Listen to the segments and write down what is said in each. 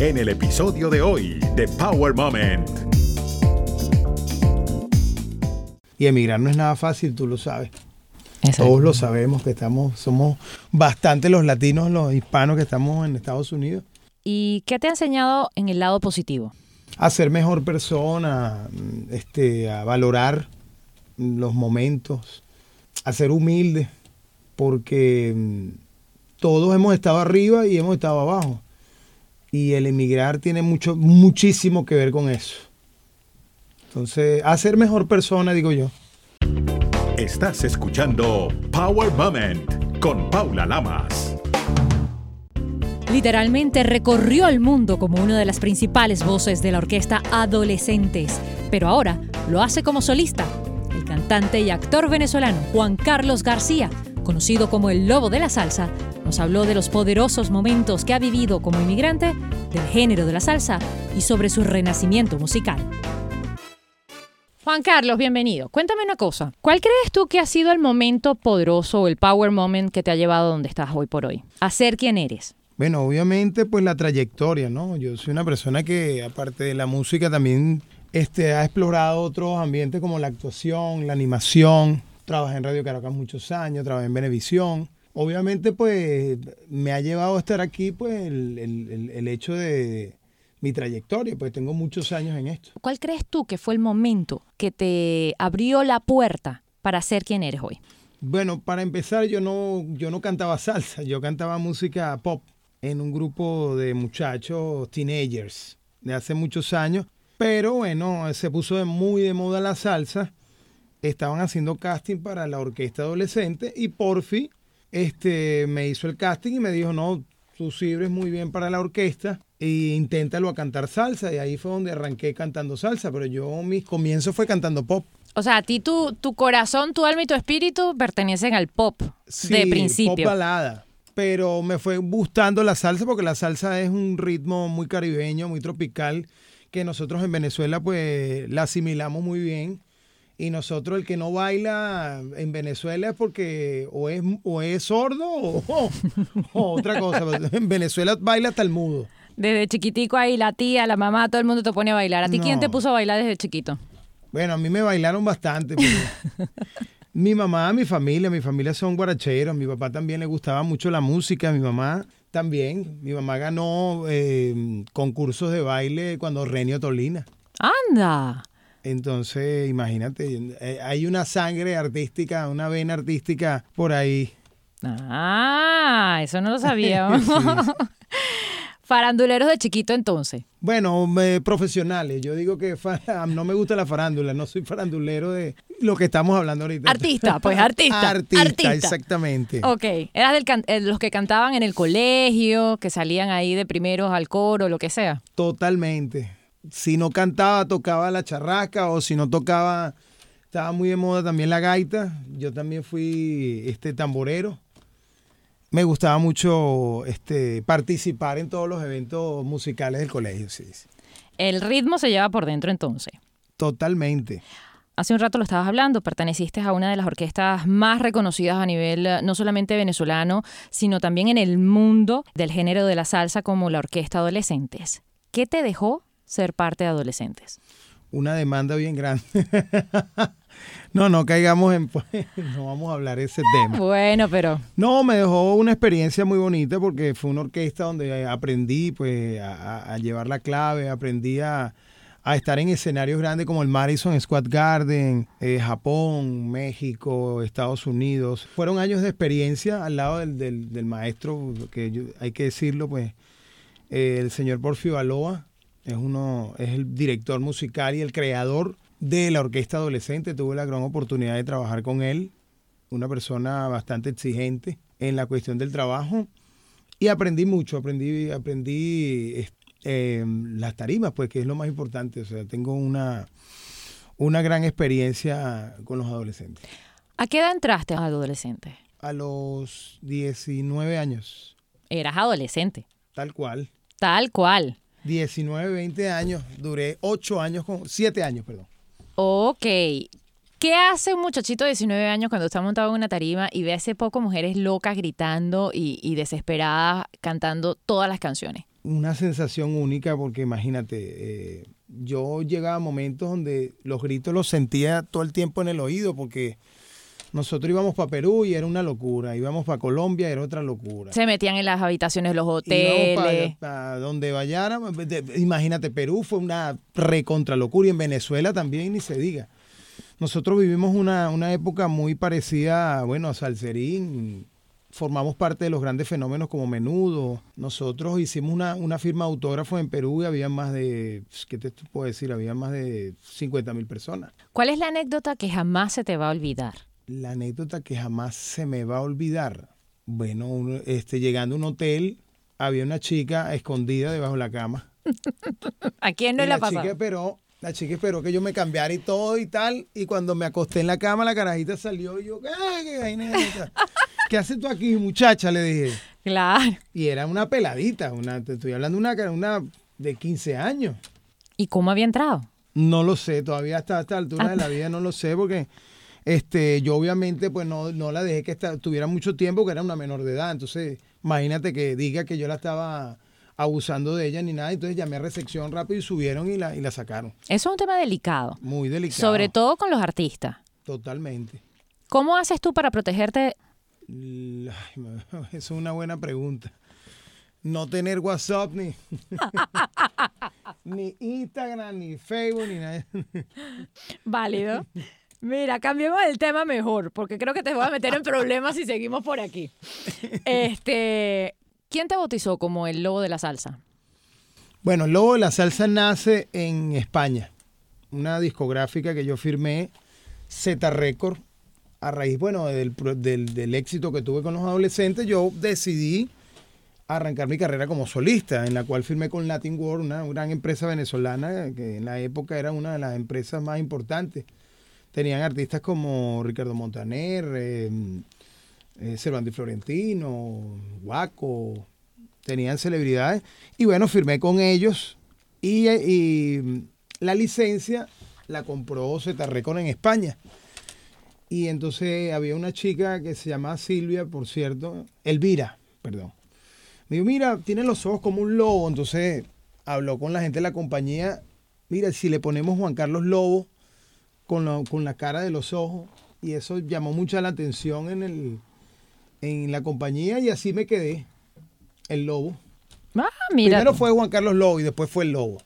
en el episodio de hoy de Power Moment. Y emigrar no es nada fácil, tú lo sabes. Todos lo sabemos que estamos, somos bastante los latinos, los hispanos que estamos en Estados Unidos. ¿Y qué te ha enseñado en el lado positivo? A ser mejor persona, este, a valorar los momentos, a ser humilde, porque mm, todos hemos estado arriba y hemos estado abajo. Y el emigrar tiene mucho, muchísimo que ver con eso. Entonces, a ser mejor persona, digo yo. Estás escuchando Power Moment con Paula Lamas. Literalmente recorrió el mundo como una de las principales voces de la orquesta Adolescentes, pero ahora lo hace como solista. El cantante y actor venezolano Juan Carlos García, conocido como el Lobo de la Salsa, nos habló de los poderosos momentos que ha vivido como inmigrante, del género de la salsa y sobre su renacimiento musical. Juan Carlos, bienvenido. Cuéntame una cosa. ¿Cuál crees tú que ha sido el momento poderoso o el power moment que te ha llevado a donde estás hoy por hoy? A ser quien eres. Bueno, obviamente pues la trayectoria, ¿no? Yo soy una persona que aparte de la música también este, ha explorado otros ambientes como la actuación, la animación. Trabajé en Radio Caracas muchos años, trabajé en Venevisión. Obviamente pues me ha llevado a estar aquí pues el, el hecho de, mi trayectoria, pues tengo muchos años en esto. ¿Cuál crees tú que fue el momento que te abrió la puerta para ser quien eres hoy? Bueno, para empezar, yo no, yo no cantaba salsa, yo cantaba música pop en un grupo de muchachos teenagers de hace muchos años, pero bueno, se puso muy de moda la salsa, estaban haciendo casting para la orquesta adolescente y por fin este, me hizo el casting y me dijo, no, tú sirves muy bien para la orquesta, e inténtalo a cantar salsa. Y ahí fue donde arranqué cantando salsa, pero yo mis comienzos fue cantando pop. O sea, a ti tu, tu corazón, tu alma y tu espíritu pertenecen al pop de principio. pop balada. Pero me fue gustando la salsa porque la salsa es un ritmo muy caribeño, muy tropical, que nosotros en Venezuela pues la asimilamos muy bien. Y nosotros el que no baila en Venezuela es porque o es, o es sordo o, o otra cosa. En Venezuela baila hasta el mudo. Desde chiquitico ahí, la tía, la mamá, todo el mundo te pone a bailar. ¿A ti quién te puso a bailar desde chiquito? Bueno, a mí me bailaron bastante. mi mamá, mi familia, mi familia son guaracheros. Mi papá también le gustaba mucho la música. Mi mamá también. Mi mamá ganó eh, concursos de baile cuando Renio Tolina. ¡Anda! Entonces, imagínate, eh, hay una sangre artística, una vena artística por ahí. Ah, eso no lo sabía. Faranduleros de chiquito entonces. Bueno, profesionales. Yo digo que no me gusta la farándula, no soy farandulero de lo que estamos hablando ahorita. Artista, pues artista. artista, exactamente. Ok, eras del eh, los que cantaban en el colegio, que salían ahí de primeros al coro, lo que sea. Totalmente. Si no cantaba, tocaba la charrasca o si no tocaba, estaba muy de moda también la gaita. Yo también fui este tamborero me gustaba mucho este, participar en todos los eventos musicales del colegio. Sí, El ritmo se lleva por dentro entonces. Totalmente. Hace un rato lo estabas hablando, perteneciste a una de las orquestas más reconocidas a nivel eh, no solamente venezolano, sino también en el mundo del género de la salsa como la Orquesta Adolescentes. ¿Qué te dejó ser parte de Adolescentes? Una demanda bien grande. No, no caigamos en... Pues, no vamos a hablar ese tema. Bueno, pero... No, me dejó una experiencia muy bonita porque fue una orquesta donde aprendí pues a, llevar la clave, aprendí a, estar en escenarios grandes como el Madison Square Garden, eh, Japón, México, Estados Unidos. Fueron años de experiencia al lado del, maestro, que hay que decirlo, pues eh, el señor Porfio Baloa es, uno, es el director musical y el creador de la orquesta adolescente. Tuve la gran oportunidad de trabajar con él, una persona bastante exigente en la cuestión del trabajo. Y aprendí mucho, aprendí, aprendí eh, las tarimas, pues que es lo más importante. O sea, tengo una, una gran experiencia con los adolescentes. ¿A qué edad entraste a adolescente? A los 19 años. Eras adolescente. Tal cual. Tal cual. 19, 20 años. Duré 8 años, con 7 años, perdón. Ok. ¿Qué hace un muchachito de 19 años cuando está montado en una tarima y ve a ese poco mujeres locas gritando y, desesperadas cantando todas las canciones? una sensación única porque imagínate, eh, yo llegaba a momentos donde los gritos los sentía todo el tiempo en el oído porque nosotros íbamos para Perú y era una locura, íbamos para Colombia y era otra locura. Se metían en las habitaciones de los hoteles. Para donde vayan, imagínate, Perú fue una recontra locura y en Venezuela también ni se diga. Nosotros vivimos una, una época muy parecida, bueno, a Salserín, formamos parte de los grandes fenómenos como Menudo. Nosotros hicimos una, una firma de autógrafos en Perú y había más de, ¿qué te puedo decir? Había más de 50 mil personas. ¿Cuál es la anécdota que jamás se te va a olvidar? La anécdota que jamás se me va a olvidar. Bueno, este, llegando a un hotel, había una chica escondida debajo de la cama. ¿A quién no y le ha la chica esperó, la chica esperó que yo me cambiara y todo y tal. Y cuando me acosté en la cama, la carajita salió y yo, ¿qué, qué, ¿Qué haces tú aquí, muchacha? Le dije. Claro. Y era una peladita, una, te estoy hablando de una, una de 15 años. ¿Y cómo había entrado? No lo sé, todavía hasta esta altura de la vida no lo sé, porque este, yo obviamente pues no, no la dejé que tuviera mucho tiempo, que era una menor de edad. Entonces, imagínate que diga que yo la estaba abusando de ella ni nada. Entonces llamé a recepción rápido y subieron y la, y la sacaron. Eso es un tema delicado. Muy delicado. Sobre todo con los artistas. Totalmente. ¿Cómo haces tú para protegerte Eso es una buena pregunta. No tener WhatsApp ni, ni Instagram, ni Facebook, ni nada. Válido. Mira, cambiemos el tema mejor, porque creo que te voy a meter en problemas si seguimos por aquí. Este, ¿Quién te bautizó como el lobo de la salsa? Bueno, el lobo de la salsa nace en España. Una discográfica que yo firmé, Z Record, a raíz, bueno, del, del, éxito que tuve con los adolescentes, yo decidí arrancar mi carrera como solista, en la cual firmé con Latin World, una gran empresa venezolana que en la época era una de las empresas más importantes. Tenían artistas como Ricardo Montaner, eh, eh, Cervantes Florentino, Guaco, tenían celebridades. Y bueno, firmé con ellos y, y la licencia la compró Z en España. Y entonces había una chica que se llamaba Silvia, por cierto, Elvira, perdón. Me dijo, mira, tiene los ojos como un lobo. Entonces habló con la gente de la compañía. Mira, si le ponemos Juan Carlos Lobo con, con la cara de los ojos. Y eso llamó mucha la atención en, el, en la compañía y así me quedé. El lobo. Ah, mira. Primero fue Juan Carlos Lobo y después fue el lobo.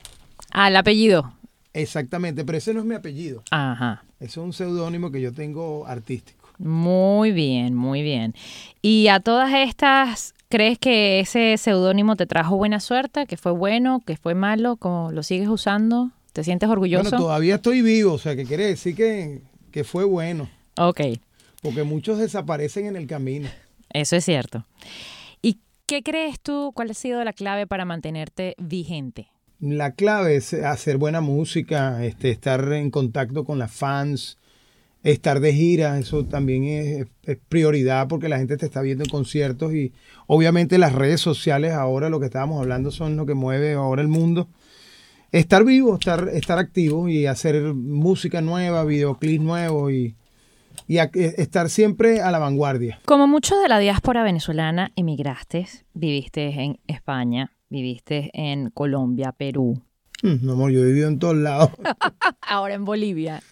Ah, el apellido. Exactamente, pero ese no es mi apellido. Ajá. Ese es un seudónimo que yo tengo artístico. Muy bien, muy bien. Y a todas estas, ¿crees que ese seudónimo te trajo buena suerte? ¿Que fue bueno? ¿Que fue malo? ¿Cómo lo sigues usando? ¿Te sientes orgulloso? Bueno, todavía estoy vivo, o sea, que quiere decir que, que fue bueno. Ok. Porque muchos desaparecen en el camino. Eso es cierto. ¿Y qué crees tú, cuál ha sido la clave para mantenerte vigente? La clave es hacer buena música, este, estar en contacto con las fans, estar de gira, eso también es, prioridad porque la gente te está viendo en conciertos y obviamente las redes sociales ahora lo que estábamos hablando son lo que mueve ahora el mundo. Estar vivo, estar, estar activo y hacer música nueva, videoclips nuevos y, y estar siempre a la vanguardia. Como muchos de la diáspora venezolana emigraste, viviste en España, viviste en Colombia, Perú. Mm, amor, yo he vivido en todos lados. Ahora en Bolivia.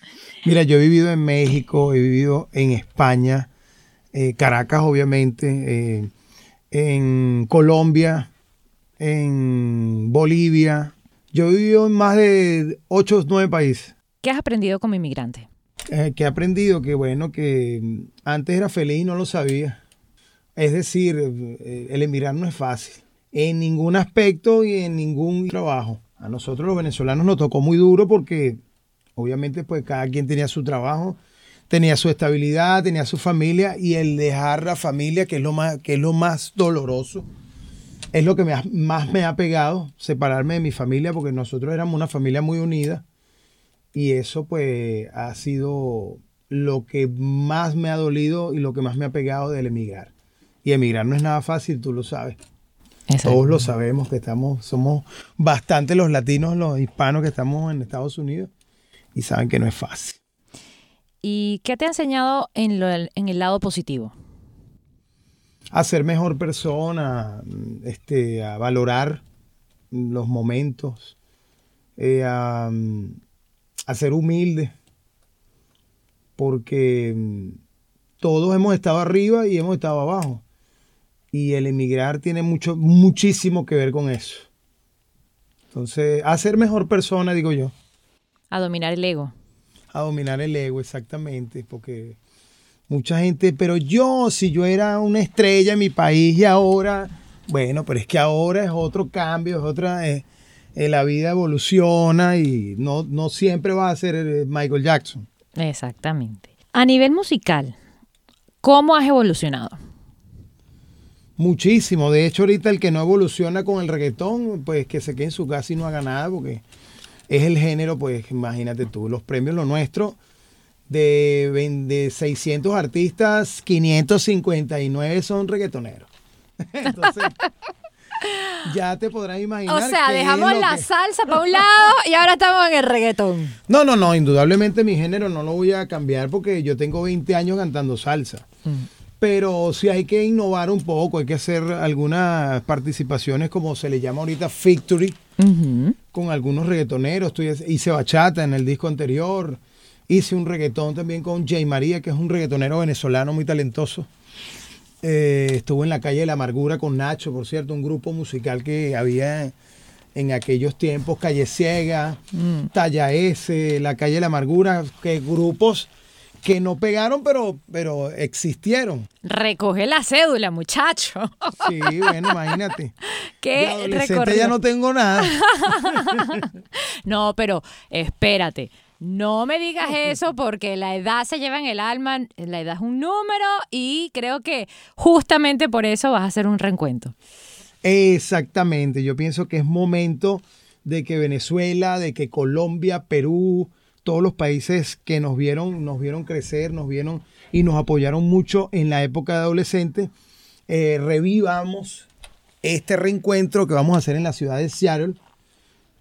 Mira, yo he vivido en México, he vivido en España, eh, Caracas, obviamente, eh, en Colombia, en Bolivia. Yo he vivido en más de 8 o 9 países. ¿Qué has aprendido como inmigrante? Eh, que he aprendido que, bueno, que antes era feliz y no lo sabía. Es decir, el emigrar no es fácil en ningún aspecto y en ningún trabajo. A nosotros los venezolanos nos tocó muy duro porque obviamente pues cada quien tenía su trabajo, tenía su estabilidad, tenía su familia y el dejar la familia, que es lo más, que es lo más doloroso, es lo que más me ha pegado, separarme de mi familia porque nosotros éramos una familia muy unida y eso pues ha sido lo que más me ha dolido y lo que más me ha pegado del emigrar. Y emigrar no es nada fácil, tú lo sabes. Todos lo sabemos que estamos, somos bastante los latinos, los hispanos que estamos en Estados Unidos y saben que no es fácil. ¿Y qué te ha enseñado en, en el lado positivo? A ser mejor persona, este, a valorar los momentos, eh, a, a ser humilde, porque mm, todos hemos estado arriba y hemos estado abajo. Y el emigrar tiene mucho, muchísimo que ver con eso. Entonces, a ser mejor persona, digo yo. A dominar el ego. A dominar el ego, exactamente, porque mucha gente, pero yo, si yo era una estrella en mi país y ahora, bueno, pero es que ahora es otro cambio, es otra, eh, eh, la vida evoluciona y no, no siempre va a ser eh, Michael Jackson. Exactamente. A nivel musical, ¿cómo has evolucionado? Muchísimo. De hecho, ahorita el que no evoluciona con el reggaetón, pues que se quede en su casa y no haga nada, porque es el género, pues imagínate tú, los premios, lo nuestro, de, de 600 artistas, 559 son reggaetoneros. Entonces, ya te podrás imaginar. O sea, dejamos la salsa para un lado y ahora estamos en el reggaetón. No, no, no, indudablemente mi género no lo voy a cambiar porque yo tengo 20 años cantando salsa. Mm pero sí hay que innovar un poco, hay que hacer algunas participaciones como se le llama ahorita Victory, con algunos reggaetoneros. hice bachata en el disco anterior, hice un reggaetón también con Jay María, que es un reggaetonero venezolano muy talentoso. Eh, estuvo en la calle de la amargura con Nacho, por cierto, un grupo musical que había en aquellos tiempos, Calle Ciega, mm. Talla S, la calle de la amargura, que grupos que no pegaron, pero, pero existieron. Recoge la cédula, muchacho. Sí, bueno, imagínate. ¿Qué ya no tengo nada. no, pero espérate. No me digas eso porque la edad se lleva en el alma, la edad es un número y creo que justamente por eso vas a hacer un reencuentro. Exactamente, yo pienso que es momento de que Venezuela, de que Colombia, Perú, todos los países que nos vieron, nos vieron crecer, nos vieron y nos apoyaron mucho en la época de adolescente, eh, revivamos este reencuentro que vamos a hacer en la ciudad de Seattle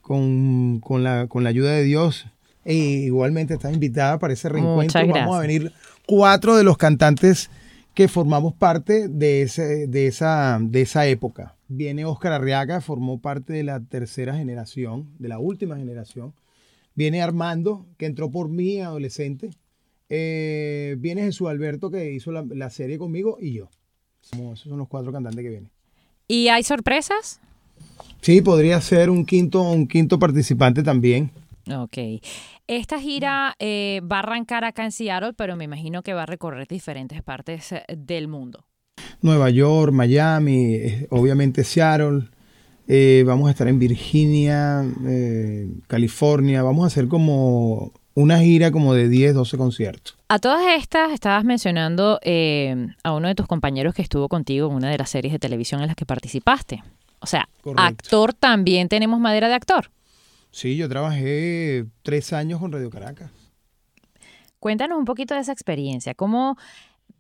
con, la, ayuda de Dios. E igualmente estás invitada para ese reencuentro. Vamos a venir cuatro de los cantantes que formamos parte de, ese, de, esa, de esa época. Viene Oscar Arriaga, formó parte de la tercera generación, de la última generación. Viene Armando, que entró por mí, adolescente. Eh, viene Jesús Alberto, que hizo la, serie conmigo, y yo. esos son los cuatro cantantes que vienen. ¿Y hay sorpresas? Sí, podría ser un quinto, un quinto participante también. Ok. Esta gira eh, va a arrancar acá en Seattle, pero me imagino que va a recorrer diferentes partes eh, del mundo. Nueva York, Miami, obviamente Seattle, eh, vamos a estar en Virginia, eh, California. Vamos a hacer como una gira como de 10, 12 conciertos. A todas estas, estabas mencionando eh, a uno de tus compañeros que estuvo contigo en una de las series de televisión en las que participaste. O sea, actor también tenemos madera de actor. Sí, yo trabajé tres años con Radio Caracas. Cuéntanos un poquito de esa experiencia. ¿Cómo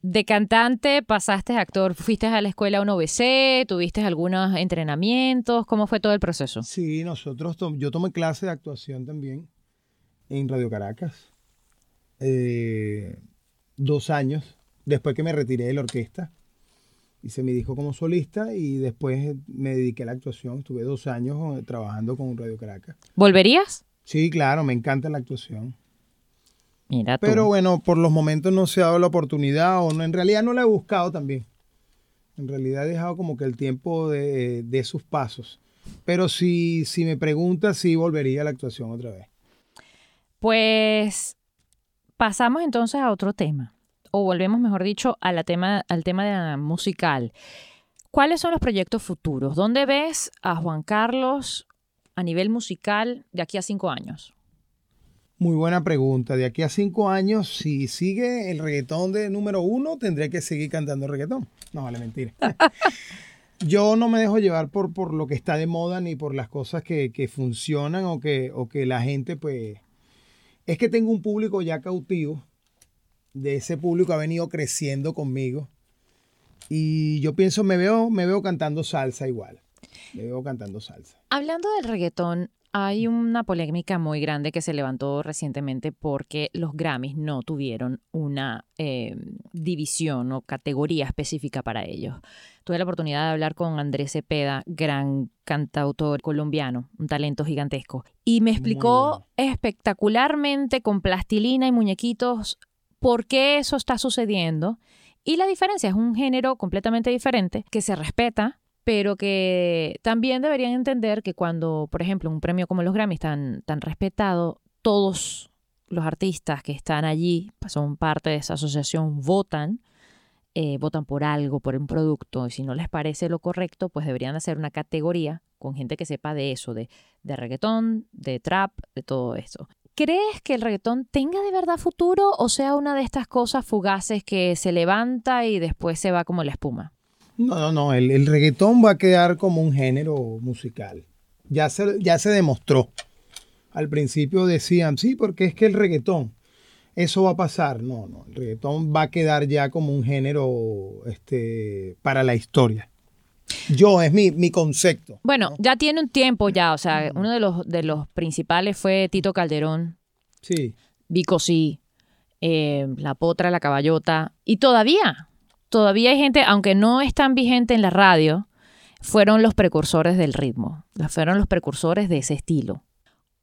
de cantante pasaste a actor, fuiste a la escuela 1BC, tuviste algunos entrenamientos, ¿cómo fue todo el proceso? Sí, nosotros, yo tomé clase de actuación también en Radio Caracas, eh, dos años, después que me retiré de la orquesta, hice mi disco como solista y después me dediqué a la actuación, estuve dos años trabajando con Radio Caracas. ¿Volverías? Sí, claro, me encanta la actuación. Pero bueno, por los momentos no se ha dado la oportunidad o no, en realidad no la he buscado también. En realidad he dejado como que el tiempo de, de sus pasos. Pero si, si me preguntas, sí volvería a la actuación otra vez. Pues pasamos entonces a otro tema, o volvemos, mejor dicho, a la tema, al tema musical. ¿Cuáles son los proyectos futuros? ¿Dónde ves a Juan Carlos a nivel musical de aquí a cinco años? Muy buena pregunta. De aquí a cinco años, si sigue el reggaetón de número uno, tendré que seguir cantando reggaetón. No, vale, mentira. Yo no me dejo llevar por, por lo que está de moda ni por las cosas que, funcionan o que, o que la gente, pues... Es que tengo un público ya cautivo. De ese público ha venido creciendo conmigo. Y yo pienso, me veo, me veo cantando salsa igual. Me veo cantando salsa. Hablando del reggaetón, Hay una polémica muy grande que se levantó recientemente porque los Grammys no tuvieron una eh, división o categoría específica para ellos. Tuve la oportunidad de hablar con Andrés Cepeda, gran cantautor colombiano, un talento gigantesco, y me explicó espectacularmente con plastilina y muñequitos por qué eso está sucediendo. Y la diferencia es un género completamente diferente que se respeta, pero que también deberían entender que cuando, por ejemplo, un premio como los Grammys tan, tan respetado, todos los artistas que están allí, son parte de esa asociación, votan, eh, votan por algo, por un producto, y si no les parece lo correcto, pues deberían hacer una categoría con gente que sepa de eso, de, de reggaetón, de trap, de todo eso. ¿Crees que el reggaetón tenga de verdad futuro o sea una de estas cosas fugaces que se levanta y después se va como la espuma? No, no, no. El, reggaetón va a quedar como un género musical. Ya se, ya se demostró. Al principio decían, sí, porque es que el reggaetón, eso va a pasar. No, no. El reggaetón va a quedar ya como un género este, para la historia. Yo, es mi, mi concepto. Bueno, ya tiene un tiempo ya. O sea, uno de los, de los principales fue Tito Calderón. Sí. Vico sí. Eh, la Potra, la Caballota. Y todavía, todavía hay gente, aunque no es tan vigente en la radio, fueron los precursores del ritmo, fueron los precursores de ese estilo.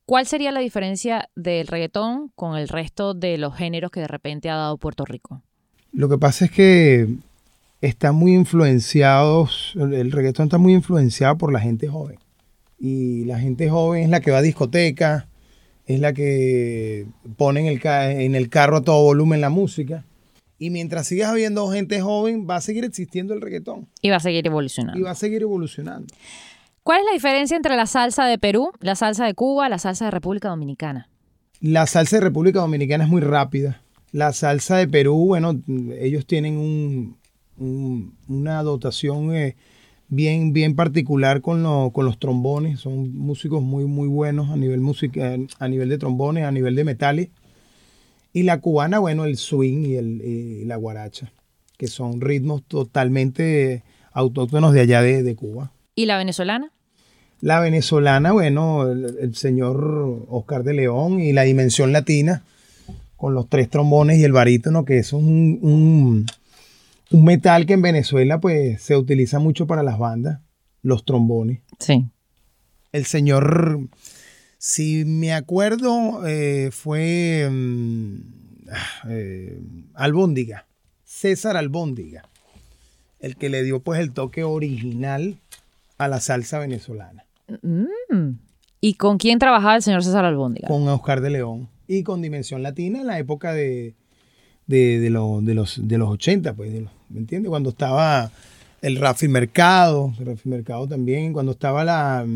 ¿Cuál sería la diferencia del reggaetón con el resto de los géneros que de repente ha dado Puerto Rico? Lo que pasa es que está muy influenciados, el reggaetón está muy influenciado por la gente joven. Y la gente joven es la que va a discoteca, es la que pone en el, en el carro a todo volumen la música. Y mientras sigas habiendo gente joven, va a seguir existiendo el reggaetón. Y va a seguir evolucionando. Y va a seguir evolucionando. ¿Cuál es la diferencia entre la salsa de Perú, la salsa de Cuba, la salsa de República Dominicana? La salsa de República Dominicana es muy rápida. La salsa de Perú, bueno, ellos tienen un, una dotación eh, bien, bien particular con, con, los trombones. Son músicos muy, muy buenos a nivel, música, a nivel de trombones, a nivel de metales. Y la cubana, bueno, el swing y, el, la guaracha, que son ritmos totalmente autóctonos de allá de, Cuba. ¿Y la venezolana? La venezolana, bueno, el, señor Oscar de León y la dimensión latina, con los tres trombones y el barítono, que es un, un, un metal que en Venezuela pues se utiliza mucho para las bandas, los trombones. Sí. El señor si me acuerdo, eh, fue mm, ah, eh, Albóndiga, César Albóndiga, el que le dio pues el toque original a la salsa venezolana. Mm. ¿Y con quién trabajaba el señor César Albóndiga? Con Oscar de León y con Dimensión Latina en la época de, de, los, de los 80, pues, ¿me entiendes? Cuando estaba el Rafi Mercado, el Rafi Mercado también, cuando estaba la,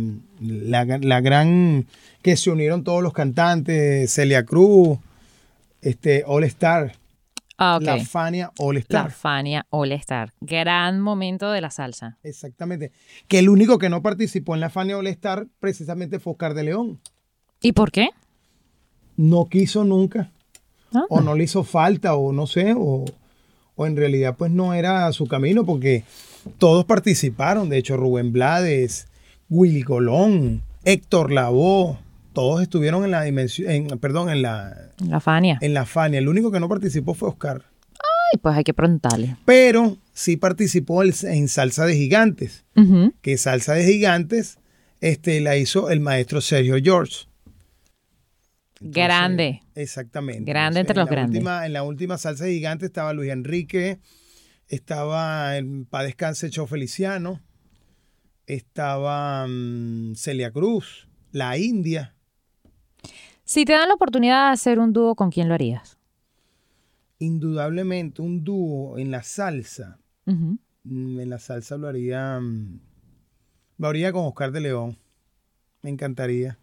la, gran, que se unieron todos los cantantes, Celia Cruz, este, All Star. Ah, La Fania All Star. La Fania All Star. Gran momento de la salsa. Exactamente. Que el único que no participó en la Fania All Star precisamente fue Oscar de León. ¿Y por qué? No quiso nunca. Ah. O no le hizo falta, o no sé, o, o en realidad pues no era su camino, porque todos participaron, de hecho Rubén Blades, Willy Colón, Héctor Lavoe, todos estuvieron en la dimensión, en, perdón, en la, la Fania. En la Fania. El único que no participó fue Oscar. Ay, pues hay que preguntarle. Pero sí participó en Salsa de Gigantes, que Salsa de Gigantes este, la hizo el maestro Sergio George. Grande. Exactamente. Grande entre los grandes. en la última Salsa de Gigantes estaba Luis Enrique, estaba en Pa Descanse Cho Feliciano, estaba mm, Celia Cruz, La India. Si te dan la oportunidad de hacer un dúo, ¿con quién lo harías? Indudablemente, un dúo en la salsa. Mm, en la salsa lo haría, mm, lo haría con Oscar de León. Me encantaría.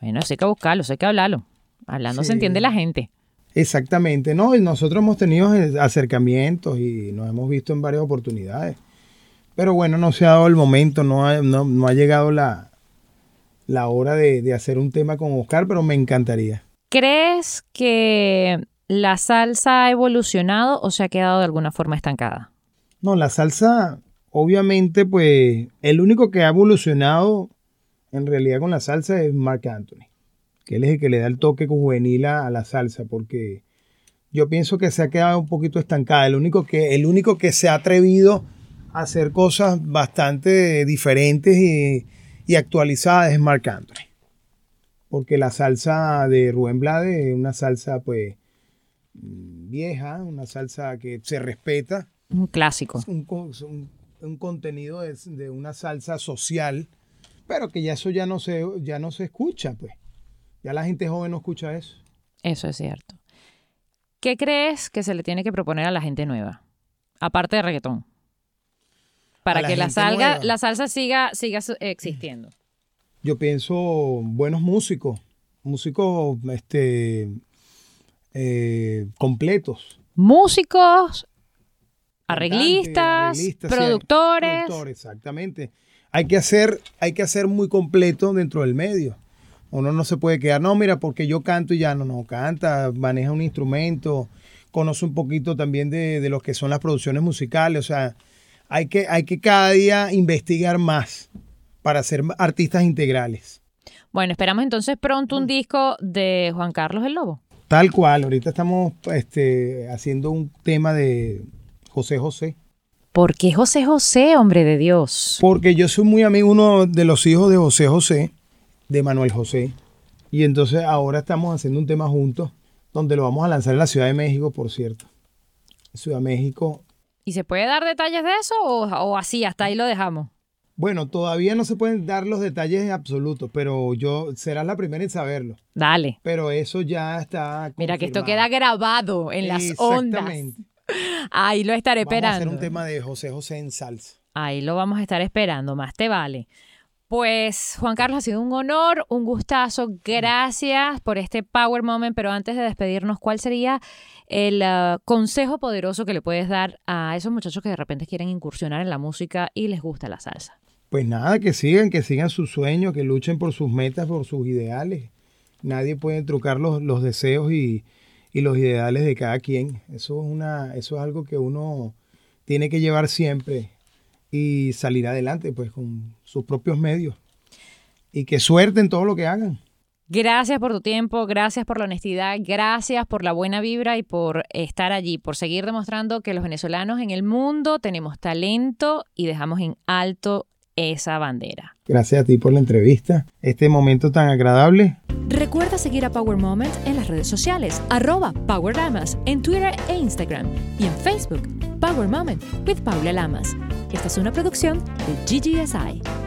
Bueno, eso hay que buscarlo, eso hay que hablarlo. Hablando se entiende la gente. Exactamente, no, y nosotros hemos tenido acercamientos y nos hemos visto en varias oportunidades. Pero bueno, no se ha dado el momento, no ha, no, ha llegado la, la hora de, de, hacer un tema con Oscar, pero me encantaría. ¿Crees que la salsa ha evolucionado o se ha quedado de alguna forma estancada? No, la salsa, obviamente, pues el único que ha evolucionado en realidad con la salsa es Mark Anthony, que él es el que le da el toque juvenil a, la salsa, porque yo pienso que se ha quedado un poquito estancada. El único que, el único que se ha atrevido a hacer cosas bastante diferentes y, y actualizadas es Mark Anthony. Porque la salsa de Rubén Blade es una salsa pues vieja, una salsa que se respeta. Un clásico. Un, un, contenido de, de, una salsa social, pero que ya eso ya no se, ya no se escucha, pues. Ya la gente joven no escucha eso. Eso es cierto. ¿Qué crees que se le tiene que proponer a la gente nueva? Aparte de reggaetón. Para que la, salga, la salsa siga, siga existiendo. Yo pienso buenos músicos, músicos este, eh, completos. Músicos, arreglistas, productores. exactamente. Hay que, hacer, hay que hacer muy completo dentro del medio. Uno no se puede quedar, no, mira, porque yo canto y ya no, no, canta, maneja un instrumento, conoce un poquito también de, de lo que son las producciones musicales, o sea, hay que, hay que cada día investigar más para ser artistas integrales. Bueno, esperamos entonces pronto un mm. disco de Juan Carlos el Lobo. Tal cual, ahorita estamos este, haciendo un tema de José José. ¿Por qué José José, hombre de Dios? Porque yo soy muy amigo uno de los hijos de José José, de Manuel José. Y entonces ahora estamos haciendo un tema juntos, donde lo vamos a lanzar en la Ciudad de México, por cierto. Ciudad de México. ¿Y se puede dar detalles de eso o, o así, hasta ahí lo dejamos? Bueno, todavía no se pueden dar los detalles absolutos, pero yo serás la primera en saberlo. Dale. Pero eso ya está. Mira que esto queda grabado en las ondas. Ahí lo estaré esperando. Vamos a hacer un tema de José José en salsa. Ahí lo vamos a estar esperando, más te vale. Pues Juan Carlos, ha sido un honor, un gustazo. Gracias por este Power Moment. Pero antes de despedirnos, ¿cuál sería el uh, consejo poderoso que le puedes dar a esos muchachos que de repente quieren incursionar en la música y les gusta la salsa? Pues nada, que sigan, que sigan sus sueños, que luchen por sus metas, por sus ideales. Nadie puede trucar los, los deseos y, los ideales de cada quien. Eso es, una, eso es algo que uno tiene que llevar siempre y salir adelante, pues con sus propios medios. Y que suerte en todo lo que hagan. Gracias por tu tiempo, gracias por la honestidad, gracias por la buena vibra y por estar allí, por seguir demostrando que los venezolanos en el mundo tenemos talento y dejamos en alto esa bandera. Gracias a ti por la entrevista, este momento tan agradable. Recuerda seguir a Power Moment en las redes sociales, arroba Power Lamas, en Twitter e Instagram y en Facebook, Power Moment with Paula Lamas. Esta es una producción de GGSI.